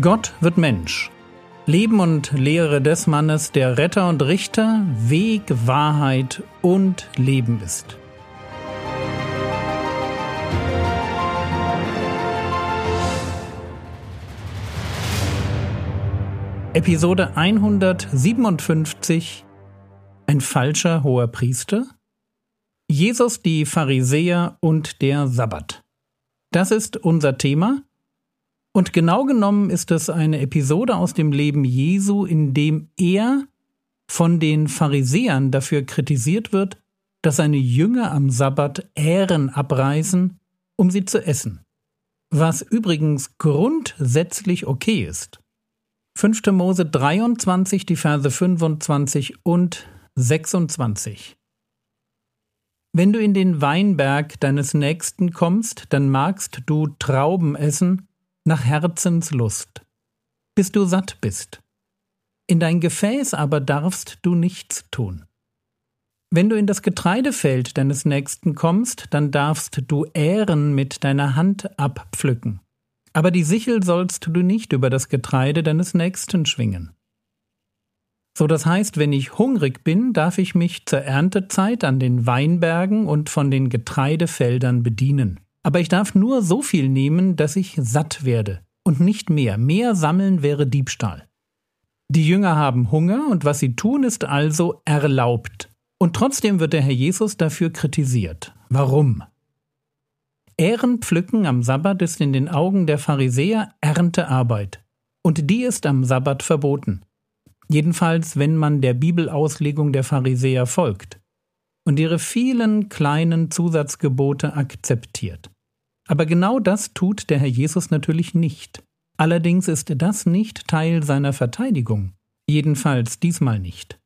Gott wird Mensch. Leben und Lehre des Mannes, der Retter und Richter, Weg, Wahrheit und Leben ist. Episode 157 Ein falscher hoher Priester Jesus, die Pharisäer und der Sabbat. Das ist unser Thema und genau genommen ist es eine Episode aus dem Leben Jesu, in dem er von den Pharisäern dafür kritisiert wird, dass seine Jünger am Sabbat Ähren abreißen, um sie zu essen. Was übrigens grundsätzlich okay ist. 5. Mose 23, die Verse 25 und 26. Wenn du in den Weinberg deines Nächsten kommst, dann magst du Trauben essen nach Herzenslust, bis du satt bist. In dein Gefäß aber darfst du nichts tun. Wenn du in das Getreidefeld deines Nächsten kommst, dann darfst du Ähren mit deiner Hand abpflücken. Aber die Sichel sollst du nicht über das Getreide deines Nächsten schwingen. So das heißt, wenn ich hungrig bin, darf ich mich zur Erntezeit an den Weinbergen und von den Getreidefeldern bedienen. Aber ich darf nur so viel nehmen, dass ich satt werde und nicht mehr. Mehr sammeln wäre Diebstahl. Die Jünger haben Hunger und was sie tun, ist also erlaubt. Und trotzdem wird der Herr Jesus dafür kritisiert. Warum? Ehrenpflücken am Sabbat ist in den Augen der Pharisäer Erntearbeit. Und die ist am Sabbat verboten. Jedenfalls, wenn man der Bibelauslegung der Pharisäer folgt und ihre vielen kleinen Zusatzgebote akzeptiert. Aber genau das tut der Herr Jesus natürlich nicht. Allerdings ist das nicht Teil seiner Verteidigung. Jedenfalls diesmal nicht.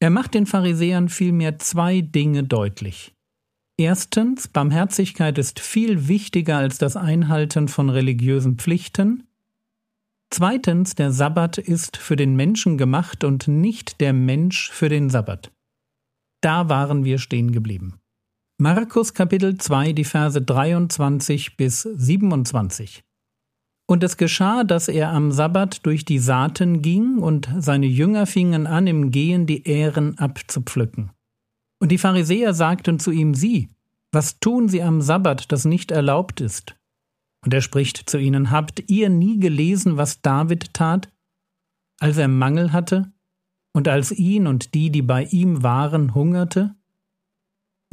Er macht den Pharisäern vielmehr zwei Dinge deutlich. Erstens, Barmherzigkeit ist viel wichtiger als das Einhalten von religiösen Pflichten. Zweitens, der Sabbat ist für den Menschen gemacht und nicht der Mensch für den Sabbat. Da waren wir stehen geblieben. Markus Kapitel 2, die Verse 23 bis 27. Und es geschah, dass er am Sabbat durch die Saaten ging, und seine Jünger fingen an, im Gehen die Ähren abzupflücken. Und die Pharisäer sagten zu ihm, Sie, was tun Sie am Sabbat, das nicht erlaubt ist? Und er spricht zu ihnen, Habt ihr nie gelesen, was David tat, als er Mangel hatte, und als ihn und die, die bei ihm waren, hungerte?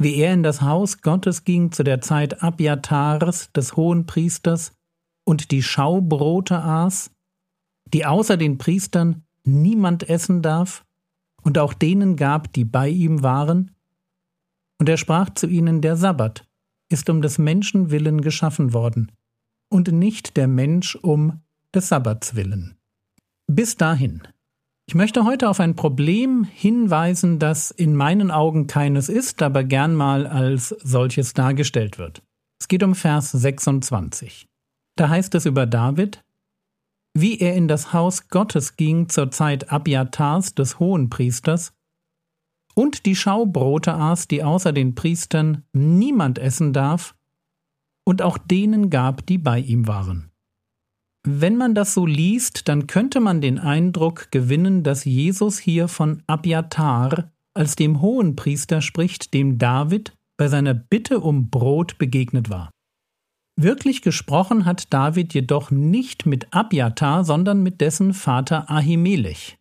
Wie er in das Haus Gottes ging zu der Zeit Abjatars, des hohen Priesters, und die Schaubrote aß, die außer den Priestern niemand essen darf, und auch denen gab, die bei ihm waren? Und er sprach zu ihnen, der Sabbat ist um des Menschen willen geschaffen worden, und nicht der Mensch um des Sabbats willen. Bis dahin ich möchte heute auf ein Problem hinweisen, das in meinen Augen keines ist, aber gern mal als solches dargestellt wird. Es geht um Vers 26. Da heißt es über David, wie er in das Haus Gottes ging zur Zeit Abiatars des Hohenpriesters und die Schaubrote aß, die außer den Priestern niemand essen darf, und auch denen gab, die bei ihm waren. Wenn man das so liest, dann könnte man den Eindruck gewinnen, dass Jesus hier von Abiatar als dem Hohenpriester spricht, dem David bei seiner Bitte um Brot begegnet war. Wirklich gesprochen hat David jedoch nicht mit Abiatar, sondern mit dessen Vater Ahimelech.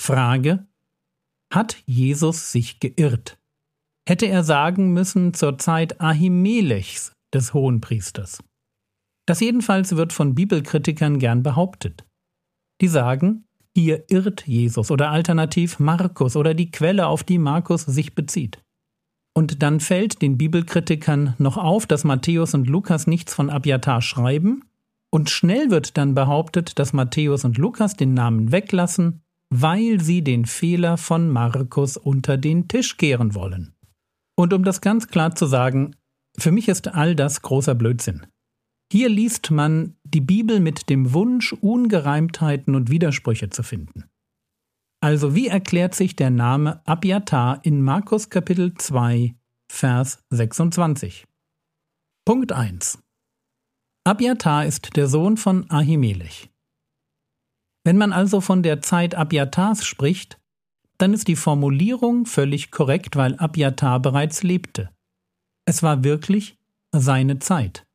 Frage: Hat Jesus sich geirrt? Hätte er sagen müssen zur Zeit Ahimelechs des Hohenpriesters? Das jedenfalls wird von Bibelkritikern gern behauptet. Die sagen, hier irrt Jesus oder alternativ Markus oder die Quelle, auf die Markus sich bezieht. Und dann fällt den Bibelkritikern noch auf, dass Matthäus und Lukas nichts von Abiatar schreiben, und schnell wird dann behauptet, dass Matthäus und Lukas den Namen weglassen, weil sie den Fehler von Markus unter den Tisch kehren wollen. Und um das ganz klar zu sagen, für mich ist all das großer Blödsinn. Hier liest man die Bibel mit dem Wunsch, Ungereimtheiten und Widersprüche zu finden. Also wie erklärt sich der Name Abiatar in Markus Kapitel 2, Vers 26? Punkt 1. Abiatar ist der Sohn von Ahimelech. Wenn man also von der Zeit Abiatars spricht, dann ist die Formulierung völlig korrekt, weil Abiatar bereits lebte. Es war wirklich seine Zeit.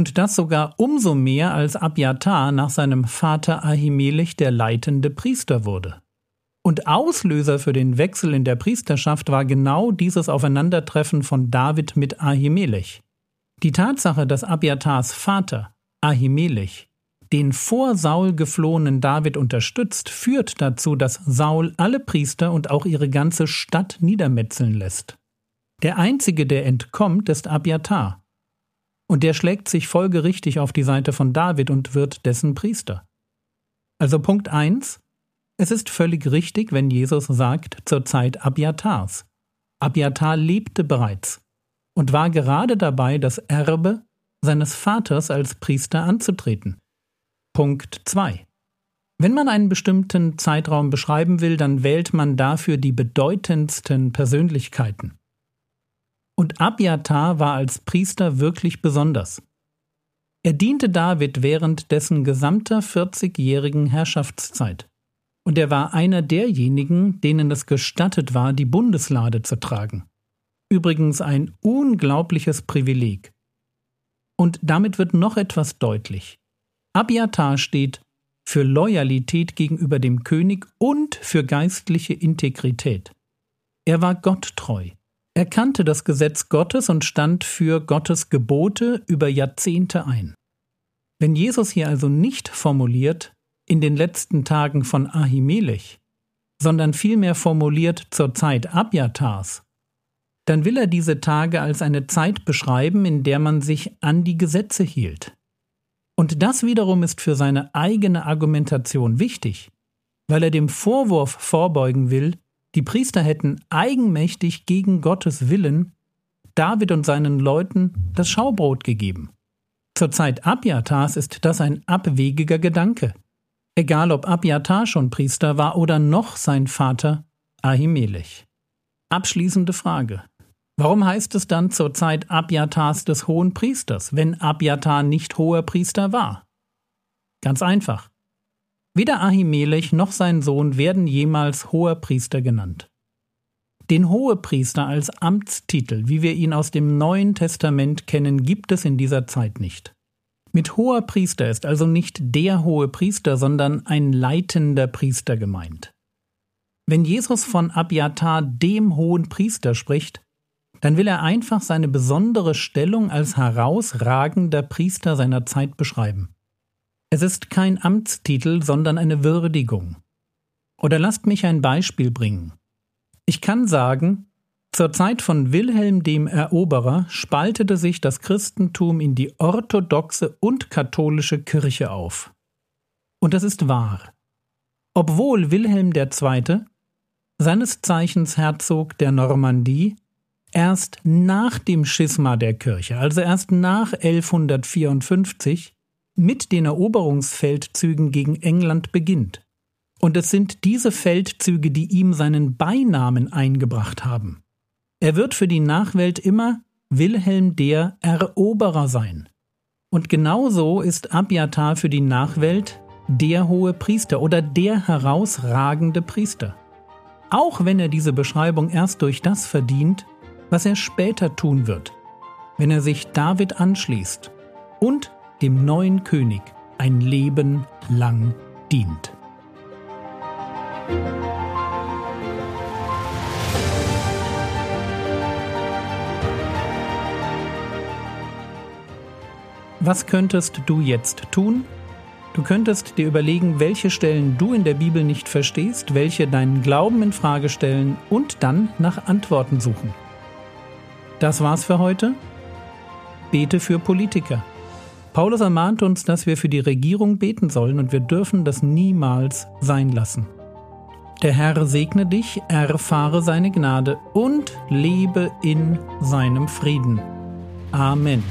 Und das sogar umso mehr, als Abiatar nach seinem Vater Ahimelech der leitende Priester wurde. Und Auslöser für den Wechsel in der Priesterschaft war genau dieses Aufeinandertreffen von David mit Ahimelech. Die Tatsache, dass Abiatars Vater, Ahimelech, den vor Saul geflohenen David unterstützt, führt dazu, dass Saul alle Priester und auch ihre ganze Stadt niedermetzeln lässt. Der einzige, der entkommt, ist Abiatar. Und der schlägt sich folgerichtig auf die Seite von David und wird dessen Priester. Also Punkt 1. Es ist völlig richtig, wenn Jesus sagt, zur Zeit Abiatars. Abiatar lebte bereits und war gerade dabei, das Erbe seines Vaters als Priester anzutreten. Punkt 2. Wenn man einen bestimmten Zeitraum beschreiben will, dann wählt man dafür die bedeutendsten Persönlichkeiten. Und Abiatar war als Priester wirklich besonders. Er diente David während dessen gesamter 40-jährigen Herrschaftszeit. Und er war einer derjenigen, denen es gestattet war, die Bundeslade zu tragen. Übrigens ein unglaubliches Privileg. Und damit wird noch etwas deutlich. Abiatar steht für Loyalität gegenüber dem König und für geistliche Integrität. Er war gotttreu. Er kannte das Gesetz Gottes und stand für Gottes Gebote über Jahrzehnte ein. Wenn Jesus hier also nicht formuliert, in den letzten Tagen von Ahimelech, sondern vielmehr formuliert zur Zeit Abjatars, dann will er diese Tage als eine Zeit beschreiben, in der man sich an die Gesetze hielt. Und das wiederum ist für seine eigene Argumentation wichtig, weil er dem Vorwurf vorbeugen will, die Priester hätten eigenmächtig gegen Gottes Willen David und seinen Leuten das Schaubrot gegeben. Zur Zeit Abjatars ist das ein abwegiger Gedanke. Egal ob Abjatar schon Priester war oder noch sein Vater Ahimelech. Abschließende Frage. Warum heißt es dann zur Zeit Abjatars des hohen Priesters, wenn Abjatar nicht hoher Priester war? Ganz einfach. Weder Ahimelech noch sein Sohn werden jemals hoher Priester genannt. Den Hohepriester als Amtstitel, wie wir ihn aus dem Neuen Testament kennen, gibt es in dieser Zeit nicht. Mit hoher Priester ist also nicht der hohe Priester, sondern ein leitender Priester gemeint. Wenn Jesus von Abiatar dem hohen Priester spricht, dann will er einfach seine besondere Stellung als herausragender Priester seiner Zeit beschreiben. Es ist kein Amtstitel, sondern eine Würdigung. Oder lasst mich ein Beispiel bringen. Ich kann sagen, zur Zeit von Wilhelm dem Eroberer spaltete sich das Christentum in die orthodoxe und katholische Kirche auf. Und das ist wahr. Obwohl Wilhelm II., seines Zeichens Herzog der Normandie, erst nach dem Schisma der Kirche, also erst nach 1154, mit den Eroberungsfeldzügen gegen England beginnt. Und es sind diese Feldzüge, die ihm seinen Beinamen eingebracht haben. Er wird für die Nachwelt immer Wilhelm der Eroberer sein. Und genauso ist Abjatar für die Nachwelt der hohe Priester oder der herausragende Priester. Auch wenn er diese Beschreibung erst durch das verdient, was er später tun wird, wenn er sich David anschließt und dem neuen König ein Leben lang dient. Was könntest du jetzt tun? Du könntest dir überlegen, welche Stellen du in der Bibel nicht verstehst, welche deinen Glauben in Frage stellen und dann nach Antworten suchen. Das war's für heute. Bete für Politiker. Paulus ermahnt uns, dass wir für die Regierung beten sollen und wir dürfen das niemals sein lassen. Der Herr segne dich, erfahre seine Gnade und lebe in seinem Frieden. Amen.